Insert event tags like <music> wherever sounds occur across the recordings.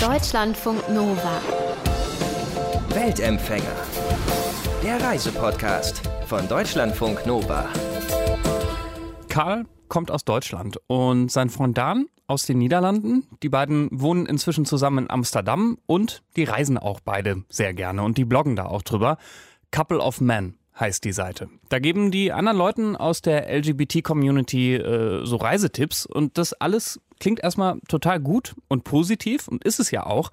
Deutschlandfunk Nova. Weltempfänger. Der Reisepodcast von Deutschlandfunk Nova. Karl kommt aus Deutschland und sein Freund Dan aus den Niederlanden. Die beiden wohnen inzwischen zusammen in Amsterdam und die reisen auch beide sehr gerne und die bloggen da auch drüber. Couple of Men heißt die Seite. Da geben die anderen Leuten aus der LGBT-Community äh, so Reisetipps und das alles klingt erstmal total gut und positiv und ist es ja auch.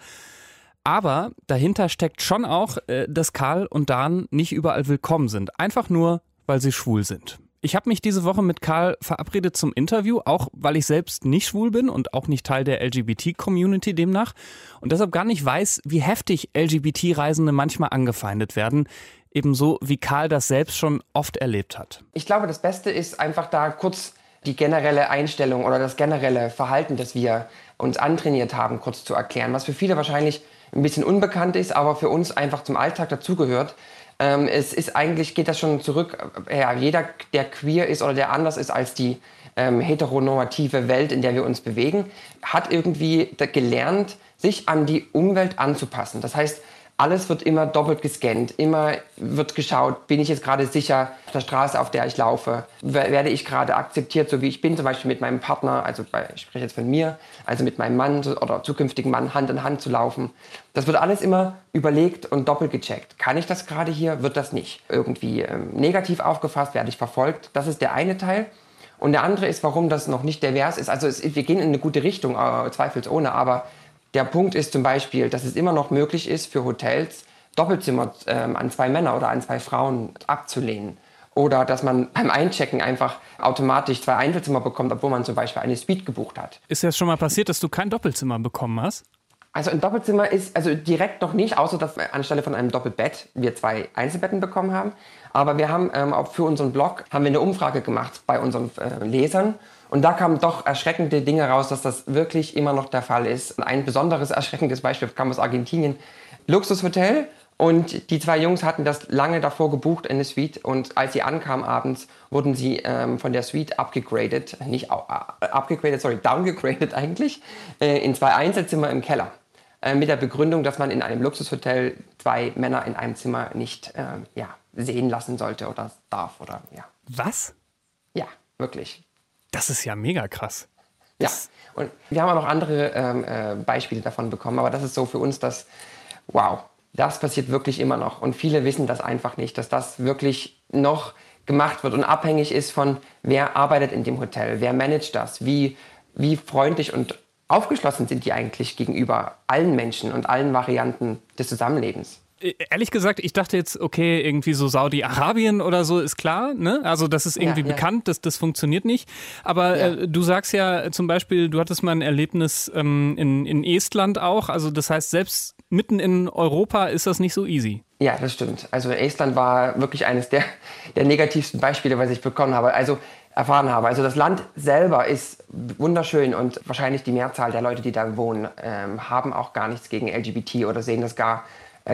Aber dahinter steckt schon auch, äh, dass Karl und Dan nicht überall willkommen sind. Einfach nur, weil sie schwul sind. Ich habe mich diese Woche mit Karl verabredet zum Interview, auch weil ich selbst nicht schwul bin und auch nicht Teil der LGBT-Community demnach und deshalb gar nicht weiß, wie heftig LGBT-Reisende manchmal angefeindet werden, ebenso wie Karl das selbst schon oft erlebt hat. Ich glaube, das Beste ist einfach da kurz die generelle Einstellung oder das generelle Verhalten, das wir uns antrainiert haben, kurz zu erklären, was für viele wahrscheinlich ein bisschen unbekannt ist, aber für uns einfach zum Alltag dazugehört. Ähm, es ist eigentlich, geht das schon zurück, äh, ja, jeder, der queer ist oder der anders ist als die ähm, heteronormative Welt, in der wir uns bewegen, hat irgendwie gelernt, sich an die Umwelt anzupassen. Das heißt, alles wird immer doppelt gescannt, immer wird geschaut, bin ich jetzt gerade sicher auf der Straße, auf der ich laufe, werde ich gerade akzeptiert, so wie ich bin, zum Beispiel mit meinem Partner, also bei, ich spreche jetzt von mir, also mit meinem Mann oder zukünftigen Mann Hand in Hand zu laufen. Das wird alles immer überlegt und doppelt gecheckt. Kann ich das gerade hier? Wird das nicht irgendwie ähm, negativ aufgefasst? Werde ich verfolgt? Das ist der eine Teil. Und der andere ist, warum das noch nicht divers ist. Also es, wir gehen in eine gute Richtung, äh, zweifelsohne, aber der Punkt ist zum Beispiel, dass es immer noch möglich ist für Hotels, Doppelzimmer ähm, an zwei Männer oder an zwei Frauen abzulehnen. Oder dass man <laughs> beim Einchecken einfach automatisch zwei Einzelzimmer bekommt, obwohl man zum Beispiel eine Suite gebucht hat. Ist das schon mal passiert, dass du kein Doppelzimmer bekommen hast? Also ein Doppelzimmer ist also direkt noch nicht, außer dass wir anstelle von einem Doppelbett wir zwei Einzelbetten bekommen haben. Aber wir haben ähm, auch für unseren Blog haben wir eine Umfrage gemacht bei unseren äh, Lesern und da kamen doch erschreckende Dinge raus, dass das wirklich immer noch der Fall ist. Ein besonderes erschreckendes Beispiel kam aus Argentinien. Luxushotel und die zwei Jungs hatten das lange davor gebucht in eine Suite und als sie ankamen abends, wurden sie ähm, von der Suite abgegradet, nicht uh, abgegradet, sorry, downgegradet eigentlich, äh, in zwei Einzelzimmer im Keller. Äh, mit der Begründung, dass man in einem Luxushotel zwei Männer in einem Zimmer nicht äh, ja, sehen lassen sollte oder darf oder ja. Was? Ja, wirklich. Das ist ja mega krass. Ja, und wir haben auch noch andere ähm, äh, Beispiele davon bekommen, aber das ist so für uns das, wow, das passiert wirklich immer noch. Und viele wissen das einfach nicht, dass das wirklich noch gemacht wird und abhängig ist von, wer arbeitet in dem Hotel, wer managt das, wie, wie freundlich und aufgeschlossen sind die eigentlich gegenüber allen Menschen und allen Varianten des Zusammenlebens. Äh, ehrlich gesagt, ich dachte jetzt, okay, irgendwie so Saudi-Arabien oder so ist klar, ne? Also das ist irgendwie ja, ja. bekannt, das, das funktioniert nicht. Aber ja. äh, du sagst ja zum Beispiel, du hattest mal ein Erlebnis ähm, in, in Estland auch. Also das heißt, selbst mitten in Europa ist das nicht so easy. Ja, das stimmt. Also Estland war wirklich eines der, der negativsten Beispiele, was ich bekommen habe. Also erfahren habe. Also das Land selber ist wunderschön und wahrscheinlich die Mehrzahl der Leute, die da wohnen, ähm, haben auch gar nichts gegen LGBT oder sehen das gar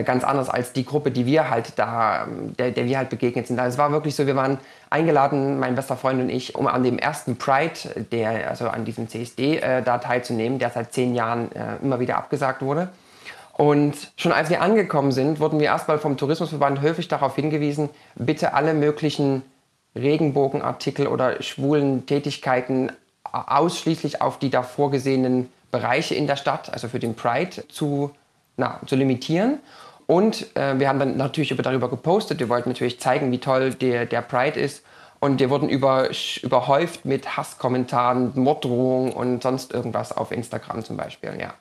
ganz anders als die Gruppe, die wir halt da, der, der wir halt begegnet sind. Also es war wirklich so, wir waren eingeladen, mein bester Freund und ich, um an dem ersten Pride, der, also an diesem CSD, äh, da teilzunehmen, der seit zehn Jahren äh, immer wieder abgesagt wurde. Und schon als wir angekommen sind, wurden wir erstmal vom Tourismusverband höflich darauf hingewiesen, bitte alle möglichen Regenbogenartikel oder schwulen Tätigkeiten ausschließlich auf die da vorgesehenen Bereiche in der Stadt, also für den Pride, zu, na, zu limitieren. Und äh, wir haben dann natürlich darüber gepostet. Wir wollten natürlich zeigen, wie toll der, der Pride ist. Und wir wurden über, überhäuft mit Hasskommentaren, Morddrohungen und sonst irgendwas auf Instagram zum Beispiel, ja.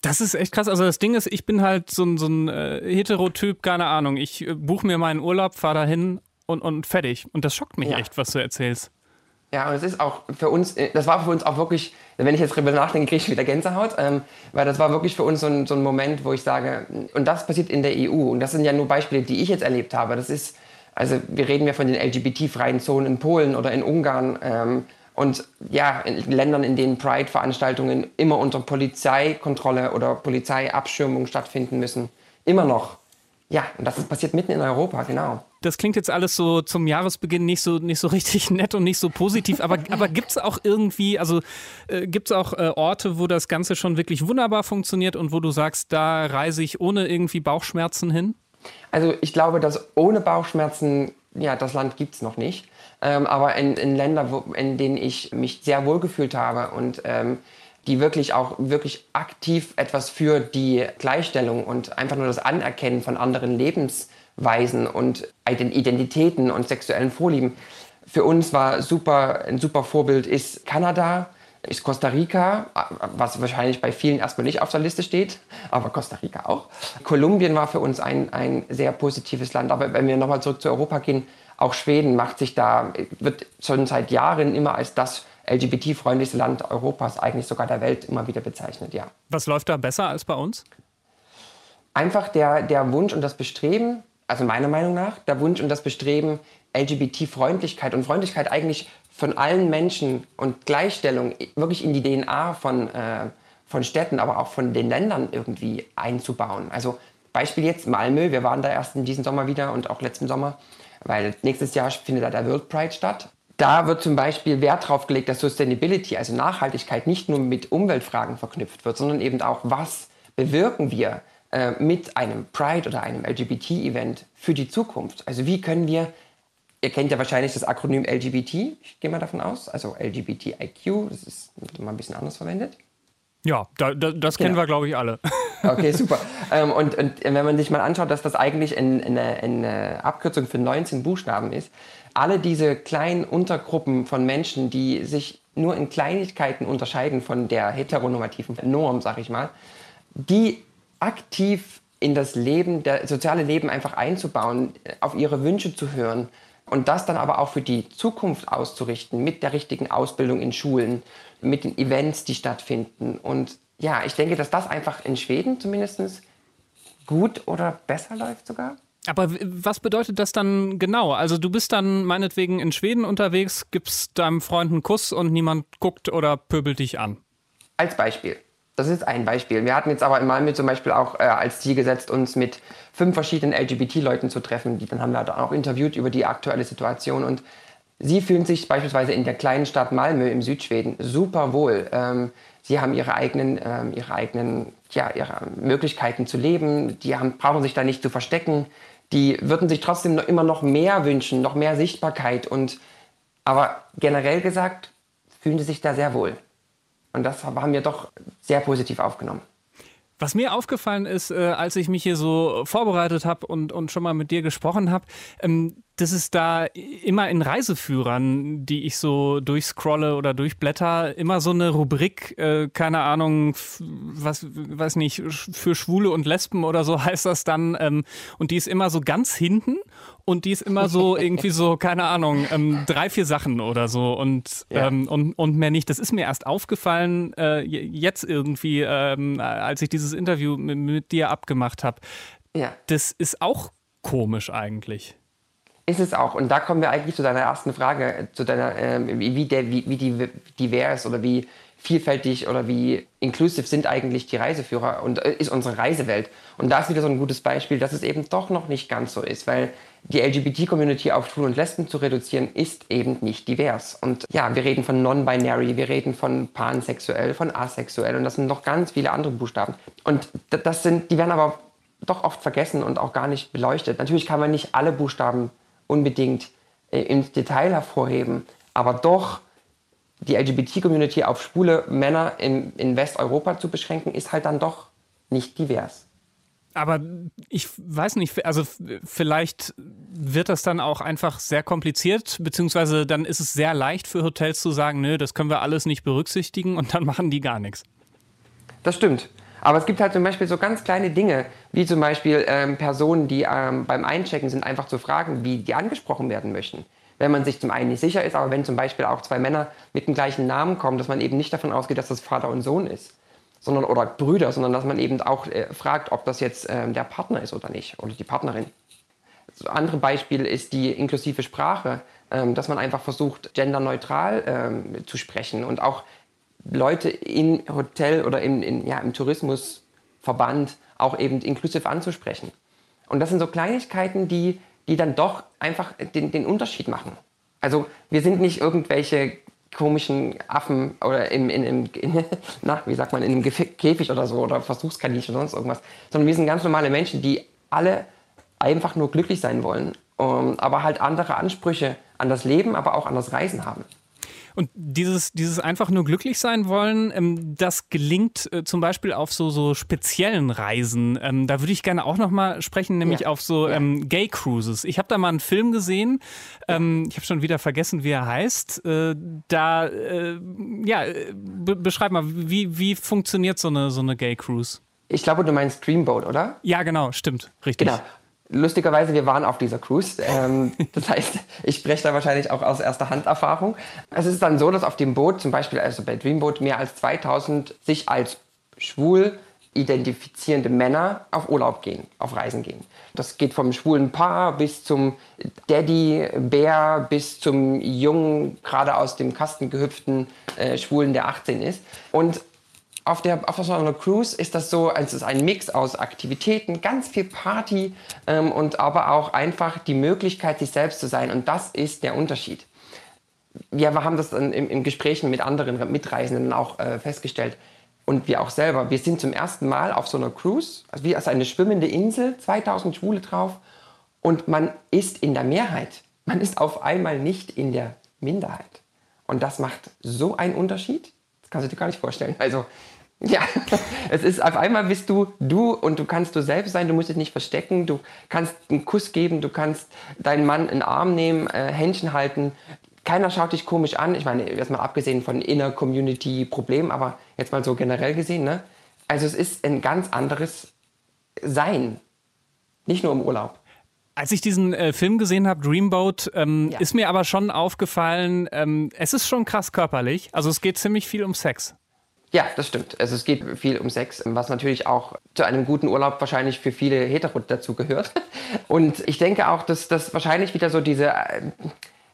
Das ist echt krass. Also das Ding ist, ich bin halt so ein, so ein äh, Heterotyp, keine Ahnung. Ich äh, buche mir meinen Urlaub, fahre dahin und, und fertig. Und das schockt mich ja. echt, was du erzählst. Ja, und es ist auch für uns, äh, das war für uns auch wirklich, wenn ich jetzt darüber nachdenke, kriege ich wieder Gänsehaut, ähm, weil das war wirklich für uns so ein, so ein Moment, wo ich sage, und das passiert in der EU. Und das sind ja nur Beispiele, die ich jetzt erlebt habe. Das ist, also wir reden ja von den LGBT-freien Zonen in Polen oder in Ungarn. Ähm, und ja, in Ländern, in denen Pride-Veranstaltungen immer unter Polizeikontrolle oder Polizeiabschirmung stattfinden müssen. Immer noch. Ja, und das passiert mitten in Europa, genau. Das klingt jetzt alles so zum Jahresbeginn nicht so, nicht so richtig <laughs> nett und nicht so positiv, aber, aber gibt es auch irgendwie, also äh, gibt es auch äh, Orte, wo das Ganze schon wirklich wunderbar funktioniert und wo du sagst, da reise ich ohne irgendwie Bauchschmerzen hin? Also ich glaube, dass ohne Bauchschmerzen, ja, das Land gibt es noch nicht. Ähm, aber in, in Ländern, in denen ich mich sehr wohl gefühlt habe und ähm, die wirklich auch wirklich aktiv etwas für die Gleichstellung und einfach nur das Anerkennen von anderen Lebensweisen und Identitäten und sexuellen Vorlieben. Für uns war super, ein super Vorbild ist Kanada, ist Costa Rica, was wahrscheinlich bei vielen erstmal nicht auf der Liste steht, aber Costa Rica auch. Kolumbien war für uns ein, ein sehr positives Land. Aber wenn wir nochmal zurück zu Europa gehen, auch Schweden macht sich da, wird schon seit Jahren immer als das LGBT-freundlichste Land Europas, eigentlich sogar der Welt, immer wieder bezeichnet, ja. Was läuft da besser als bei uns? Einfach der, der Wunsch und das Bestreben, also meiner Meinung nach, der Wunsch und das Bestreben, LGBT-Freundlichkeit und Freundlichkeit eigentlich von allen Menschen und Gleichstellung wirklich in die DNA von, äh, von Städten, aber auch von den Ländern irgendwie einzubauen. Also Beispiel jetzt Malmö, wir waren da erst in diesem Sommer wieder und auch letzten Sommer, weil nächstes Jahr findet da der World Pride statt. Da wird zum Beispiel Wert darauf gelegt, dass Sustainability, also Nachhaltigkeit, nicht nur mit Umweltfragen verknüpft wird, sondern eben auch, was bewirken wir äh, mit einem Pride oder einem LGBT-Event für die Zukunft. Also wie können wir Ihr kennt ja wahrscheinlich das Akronym LGBT, ich gehe mal davon aus, also LGBTIQ, das ist mal ein bisschen anders verwendet. Ja, da, da, das kennen genau. wir, glaube ich, alle. <laughs> Okay, super. ähm, und, und, wenn man sich mal anschaut, dass das eigentlich eine, eine, eine Abkürzung für 19 Buchstaben ist, alle diese kleinen Untergruppen von Menschen, die sich nur in Kleinigkeiten unterscheiden von der heteronormativen Norm, sag ich mal, die aktiv in das Leben, das soziale Leben einfach einzubauen, auf ihre Wünsche zu hören und das dann aber auch für die Zukunft auszurichten, mit der richtigen Ausbildung in Schulen, mit den Events, die stattfinden. Und ja, ich denke, dass das einfach in Schweden zumindest gut oder besser läuft sogar. Aber was bedeutet das dann genau? Also du bist dann meinetwegen in Schweden unterwegs, gibst deinem Freund einen Kuss und niemand guckt oder pöbelt dich an. Als Beispiel. Das ist ein Beispiel. Wir hatten jetzt aber in Malmö zum Beispiel auch äh, als Ziel gesetzt, uns mit fünf verschiedenen LGBT-Leuten zu treffen. Die, dann haben wir auch interviewt über die aktuelle Situation und sie fühlen sich beispielsweise in der kleinen Stadt Malmö im Südschweden super wohl. Ähm, sie haben ihre eigenen, ähm, ihre eigenen ja, ihre Möglichkeiten zu leben. Die haben, brauchen sich da nicht zu verstecken. Die würden sich trotzdem noch, immer noch mehr wünschen, noch mehr Sichtbarkeit. Und, aber generell gesagt, fühlen sie sich da sehr wohl. Und das haben wir doch sehr positiv aufgenommen. Was mir aufgefallen ist, äh, als ich mich hier so vorbereitet habe und, und schon mal mit dir gesprochen habe, ähm, dass es da immer in Reiseführern, die ich so durchscrolle oder durchblätter, immer so eine Rubrik, äh, keine Ahnung, was weiß nicht, für Schwule und Lesben oder so <laughs> heißt das dann. Ähm, und die ist immer so ganz hinten und die ist immer so <laughs> irgendwie so, keine Ahnung, ähm, drei, vier Sachen oder so und, ja. ähm, und, und mehr nicht. Das ist mir erst aufgefallen, äh, jetzt irgendwie, ähm, als ich dieses Interview mit, mit dir abgemacht habe. Ja. Das ist auch komisch eigentlich. Ist es auch. Und da kommen wir eigentlich zu deiner ersten Frage, zu deiner, ähm, wie, der, wie, wie divers oder wie vielfältig oder wie inclusive sind eigentlich die Reiseführer und äh, ist unsere Reisewelt. Und da ist wieder so ein gutes Beispiel, dass es eben doch noch nicht ganz so ist, weil die LGBT-Community auf Schwulen und Lesben zu reduzieren, ist eben nicht divers. Und ja, wir reden von non-binary, wir reden von pansexuell, von asexuell und das sind noch ganz viele andere Buchstaben. Und das sind, die werden aber doch oft vergessen und auch gar nicht beleuchtet. Natürlich kann man nicht alle Buchstaben unbedingt äh, ins Detail hervorheben, aber doch die LGBT-Community auf schwule Männer in, in Westeuropa zu beschränken, ist halt dann doch nicht divers. Aber ich weiß nicht, also vielleicht wird das dann auch einfach sehr kompliziert, beziehungsweise dann ist es sehr leicht für Hotels zu sagen, nö, das können wir alles nicht berücksichtigen und dann machen die gar nichts. Das stimmt. Aber es gibt halt zum Beispiel so ganz kleine Dinge, wie zum Beispiel ähm, Personen, die ähm, beim Einchecken sind, einfach zu fragen, wie die angesprochen werden möchten. Wenn man sich zum einen nicht sicher ist, aber wenn zum Beispiel auch zwei Männer mit dem gleichen Namen kommen, dass man eben nicht davon ausgeht, dass das Vater und Sohn ist, sondern oder Brüder, sondern dass man eben auch äh, fragt, ob das jetzt ähm, der Partner ist oder nicht oder die Partnerin. Das andere Beispiel ist die inklusive Sprache, ähm, dass man einfach versucht, genderneutral ähm, zu sprechen und auch Leute im Hotel oder im, in, ja, im Tourismusverband auch eben inklusiv anzusprechen. Und das sind so Kleinigkeiten, die, die dann doch einfach den, den Unterschied machen. Also wir sind nicht irgendwelche komischen Affen oder im, in, in, in, <laughs> na, wie sagt man, in einem Käfig oder so oder Versuchskaninchen oder sonst irgendwas, sondern wir sind ganz normale Menschen, die alle einfach nur glücklich sein wollen, um, ähm, aber halt andere Ansprüche an das Leben, aber auch an das Reisen haben. Und dieses, dieses einfach nur glücklich sein wollen, ähm, das gelingt äh, zum Beispiel auf so, so speziellen Reisen. Ähm, da würde ich gerne auch nochmal sprechen, nämlich ja. auf so ja. ähm, Gay Cruises. Ich habe da mal einen Film gesehen, ähm, ich habe schon wieder vergessen, wie er heißt. Äh, da, äh, ja, be beschreib mal, wie, wie funktioniert so eine, so eine Gay Cruise? Ich glaube, du meinst Dreamboat, oder? Ja, genau, stimmt, richtig. Genau. Lustigerweise, wir waren auf dieser Cruise. Ähm, <laughs> das heißt, ich spreche da wahrscheinlich auch aus erster Hand Erfahrung. Es ist dann so, dass auf dem Boot, zum Beispiel also bei Dreamboat, mehr als 2000 sich als schwul identifizierende Männer auf Urlaub gehen, auf Reisen gehen. Das geht vom schwulen Paar bis zum Daddy-Bär bis zum jungen, gerade aus dem Kasten gehüpften äh, Schwulen, der 18 ist. Und auf, der, auf so einer Cruise ist das so, es ist ein Mix aus Aktivitäten, ganz viel Party ähm, und aber auch einfach die Möglichkeit, sich selbst zu sein. Und das ist der Unterschied. Ja, wir haben das im, im Gesprächen mit anderen Mitreisenden auch äh, festgestellt. Und wir auch selber. Wir sind zum ersten Mal auf so einer Cruise, also wie als eine schwimmende Insel, 2000 Schwule drauf. Und man ist in der Mehrheit. Man ist auf einmal nicht in der Minderheit. Und das macht so einen Unterschied. Kannst du dir gar nicht vorstellen. Also ja, <laughs> es ist auf einmal bist du du und du kannst du selbst sein, du musst dich nicht verstecken, du kannst einen Kuss geben, du kannst deinen Mann in den Arm nehmen, äh, Händchen halten. Keiner schaut dich komisch an. Ich meine, jetzt mal abgesehen von Inner Community Problemen, aber jetzt mal so generell gesehen, ne? Also es ist ein ganz anderes Sein. Nicht nur im Urlaub. Als ich diesen äh, Film gesehen habe, Dreamboat, ähm, ja. ist mir aber schon aufgefallen, ähm, es ist schon krass körperlich. Also es geht ziemlich viel um Sex. Ja, das stimmt. Also es geht viel um Sex, was natürlich auch zu einem guten Urlaub wahrscheinlich für viele Hetero dazu gehört. <laughs> Und ich denke auch, dass das wahrscheinlich wieder so diese, äh,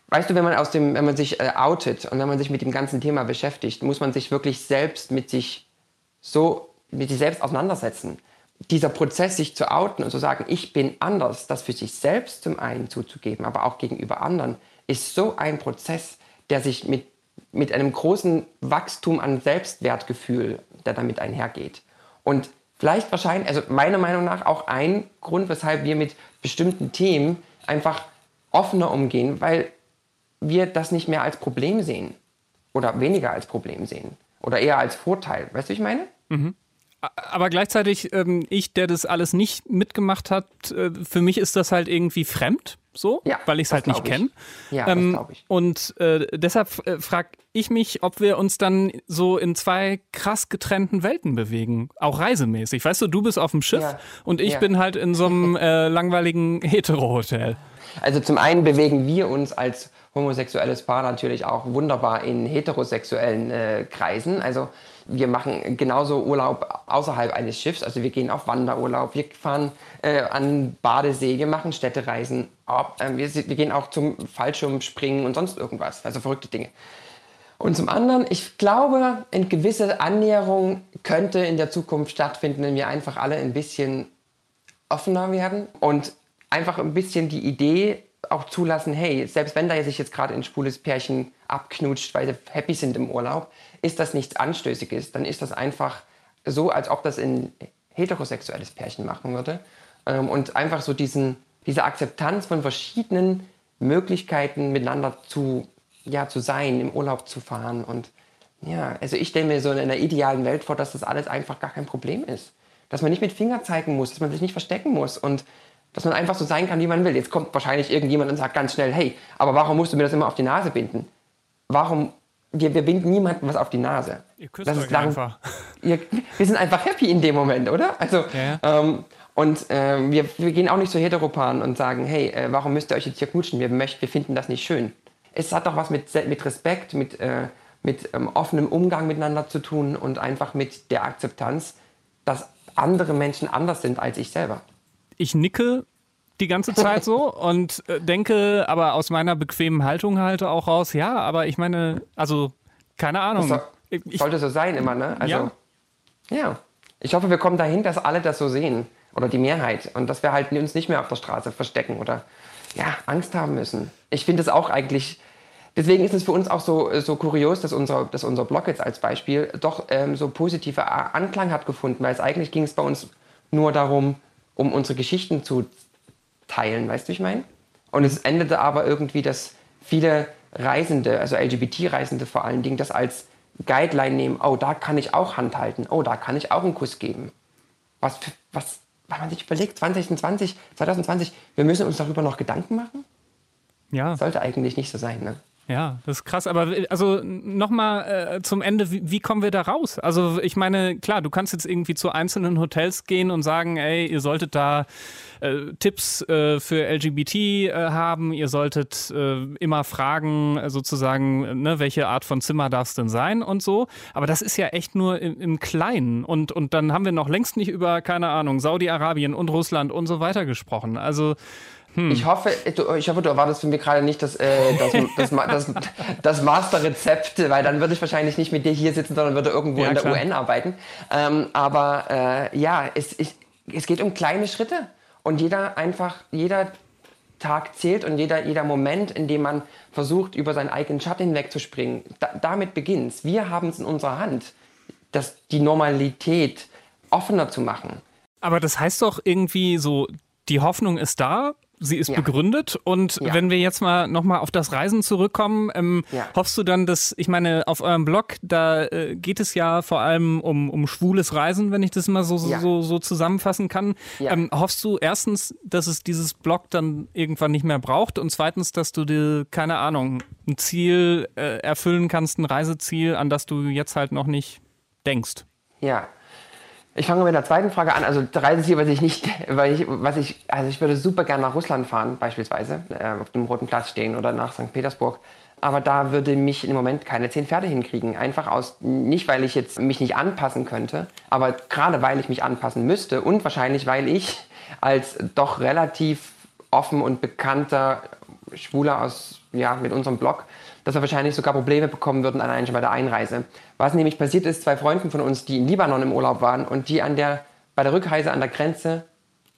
weißt du, wenn man aus dem, wenn man sich äh, outet und wenn man sich mit dem ganzen Thema beschäftigt, muss man sich wirklich selbst mit sich so, mit sich selbst auseinandersetzen. Dieser Prozess, sich zu outen und zu sagen, ich bin anders, das für sich selbst zum einen zuzugeben, aber auch gegenüber anderen, ist so ein Prozess, der sich mit mit einem großen Wachstum an Selbstwertgefühl, der damit einhergeht. Und vielleicht wahrscheinlich, also meiner Meinung nach auch ein Grund, weshalb wir mit bestimmten Themen einfach offener umgehen, weil wir das nicht mehr als Problem sehen oder weniger als Problem sehen oder eher als Vorteil. Weißt du, wie ich meine? Mhm. Aber gleichzeitig, ähm, ich, der das alles nicht mitgemacht hat, äh, für mich ist das halt irgendwie fremd, so, ja, weil ich es halt nicht kenne. Ja, ähm. Und äh, deshalb äh, frage ich mich, ob wir uns dann so in zwei krass getrennten Welten bewegen, auch reisemäßig. Weißt du, du bist auf dem Schiff ja, und ich ja. bin halt in so einem <laughs> äh, langweiligen Hetero-Hotel. Also zum einen bewegen wir uns als homosexuelles Paar natürlich auch wunderbar in heterosexuellen äh, Kreisen. Also wir machen genauso Urlaub außerhalb eines Schiffs. Also wir gehen auf Wanderurlaub, wir fahren äh, an Badesee, wir machen Städtereisen, äh, wir, wir gehen auch zum Fallschirmspringen und sonst irgendwas. Also verrückte Dinge. Und zum anderen, ich glaube, eine gewisse Annäherung könnte in der Zukunft stattfinden, wenn wir einfach alle ein bisschen offener werden und einfach ein bisschen die Idee auch zulassen, hey, selbst wenn da sich jetzt gerade ein schwules Pärchen abknutscht, weil sie happy sind im Urlaub, ist das nichts Anstößiges. Dann ist das einfach so, als ob das ein heterosexuelles Pärchen machen würde. Ähm, und einfach so diesen, diese Akzeptanz von verschiedenen Möglichkeiten miteinander zu, ja, zu sein, im Urlaub zu fahren. Und ja, also ich stelle mir so in einer idealen Welt vor, dass das alles einfach gar kein Problem ist. Dass man nicht mit Finger zeigen muss, dass man sich nicht verstecken muss und dass man einfach so sein kann, wie man will. Jetzt kommt wahrscheinlich irgendjemand und sagt ganz schnell, hey, aber warum musst du mir das immer auf die Nase binden? Warum, wir, wir binden niemandem was auf die Nase. Ihr küsst das euch lang, einfach. <laughs> Ihr, wir sind einfach happy in dem Moment, oder? Also, ja. ähm, und äh, wir, wir gehen auch nicht so heteropan und sagen, hey, äh, warum müsst ihr euch jetzt hier knutschen? Wir, möchten, wir finden das nicht schön. Es hat doch was mit, mit Respekt, mit, äh, mit ähm, offenem Umgang miteinander zu tun und einfach mit der Akzeptanz, dass andere Menschen anders sind als ich selber ich nicke die ganze Zeit so und äh, denke aber aus meiner bequemen Haltung halt auch raus, ja, aber ich meine, also keine Ahnung. Das ich, sollte so sein immer, ne? Also, ja. ja. Ich hoffe, wir kommen dahin, dass alle das so sehen oder die Mehrheit und dass wir halt uns nicht mehr auf der Straße verstecken oder ja, Angst haben müssen. Ich finde es auch eigentlich, deswegen ist es für uns auch so, so kurios, dass unser, dass unser Blog jetzt als Beispiel doch ähm, so positive Anklang hat gefunden, weil es eigentlich ging es bei uns nur darum, um unsere Geschichten zu teilen, weißt du, ich meine? Und es endete aber irgendwie, dass viele Reisende, also LGBT-Reisende vor allen Dingen, das als Guideline nehmen, oh, da kann ich auch Hand halten, oh, da kann ich auch einen Kuss geben. Was, was, wenn man sich überlegt, 2020, 2020, wir müssen uns darüber noch Gedanken machen? Ja. Sollte eigentlich nicht so sein, ne? Ja, das ist krass. Aber also nochmal äh, zum Ende, wie, wie, kommen wir da raus? Also ich meine, klar, du kannst jetzt irgendwie zu einzelnen Hotels gehen und sagen, ey, ihr solltet da äh, Tipps äh, für LGBT äh, haben, ihr solltet äh, immer fragen, äh, sozusagen, ne, welche Art von Zimmer darf es denn sein und so. Aber das ist ja echt nur im, im Kleinen. Und, und dann haben wir noch längst nicht über, keine Ahnung, Saudi-Arabien und Russland und so weiter gesprochen. Also hm. Ich, hoffe, du, ich hoffe, du erwartest von mir gerade nicht <laughs> das, äh, das, das, das, das Masterrezept, weil dann würde ich wahrscheinlich nicht mit dir hier sitzen, sondern würde irgendwo ja, in der klar. UN arbeiten. Ähm, aber äh, ja, es, ich, es geht um kleine Schritte. Und jeder einfach, jeder Tag zählt und jeder, jeder Moment, in dem man versucht, über seinen eigenen Schatten hinwegzuspringen, da, damit beginnt Wir haben es in unserer Hand, das, die Normalität offener zu machen. Aber das heißt doch irgendwie so, die Hoffnung ist da, sie ist ja. begründet. Und ja. wenn wir jetzt mal nochmal auf das Reisen zurückkommen, ähm, ja. hoffst du dann, dass, ich meine, auf eurem Blog, da äh, geht es ja vor allem um, um schwules Reisen, wenn ich das mal so, so, so zusammenfassen kann. Ähm, hoffst du erstens, dass es dieses Blog dann irgendwann nicht mehr braucht und zweitens, dass du dir, keine Ahnung, ein Ziel äh, erfüllen kannst, ein Reiseziel, an das du jetzt halt noch nicht denkst? Ja, ich fange mit der zweiten Frage an. Also Reiseziel, was ich nicht, weil ich, was ich, also ich würde super gerne nach Russland fahren, beispielsweise, äh, auf dem Roten Platz stehen oder nach St. Petersburg. Aber da würde mich im Moment keine zehn Pferde hinkriegen. Einfach aus, nicht weil ich jetzt mich nicht anpassen könnte, aber gerade weil ich mich anpassen müsste und wahrscheinlich weil ich als doch relativ offen und bekannter Schwuler aus, ja, mit unserem Blog dass wir wahrscheinlich sogar Probleme bekommen würden allein schon bei der Einreise. Was nämlich passiert ist, zwei Freunden von uns, die in Libanon im Urlaub waren und die an der, bei der Rückreise an der Grenze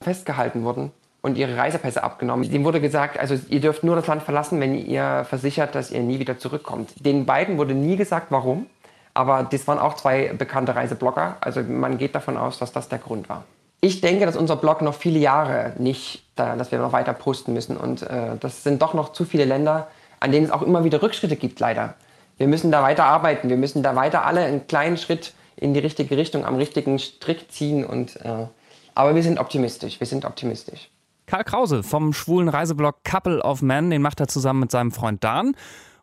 festgehalten wurden und ihre Reisepässe abgenommen. Dem wurde gesagt, also ihr dürft nur das Land verlassen, wenn ihr versichert, dass ihr nie wieder zurückkommt. Den beiden wurde nie gesagt, warum. Aber das waren auch zwei bekannte Reiseblogger. Also man geht davon aus, dass das der Grund war. Ich denke, dass unser Blog noch viele Jahre nicht, dass wir noch weiter posten müssen. Und äh, das sind doch noch zu viele Länder, an denen es auch immer wieder Rückschritte gibt, leider. Wir müssen da weiter arbeiten, wir müssen da weiter alle einen kleinen Schritt in die richtige Richtung, am richtigen Strick ziehen. Und, äh, aber wir sind optimistisch, wir sind optimistisch. Karl Krause vom schwulen Reiseblog Couple of Men, den macht er zusammen mit seinem Freund Dan.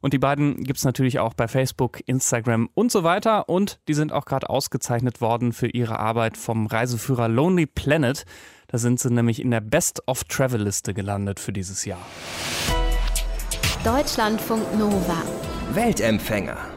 Und die beiden gibt es natürlich auch bei Facebook, Instagram und so weiter. Und die sind auch gerade ausgezeichnet worden für ihre Arbeit vom Reiseführer Lonely Planet. Da sind sie nämlich in der Best of Travel Liste gelandet für dieses Jahr. Deutschlandfunk Nova. Weltempfänger.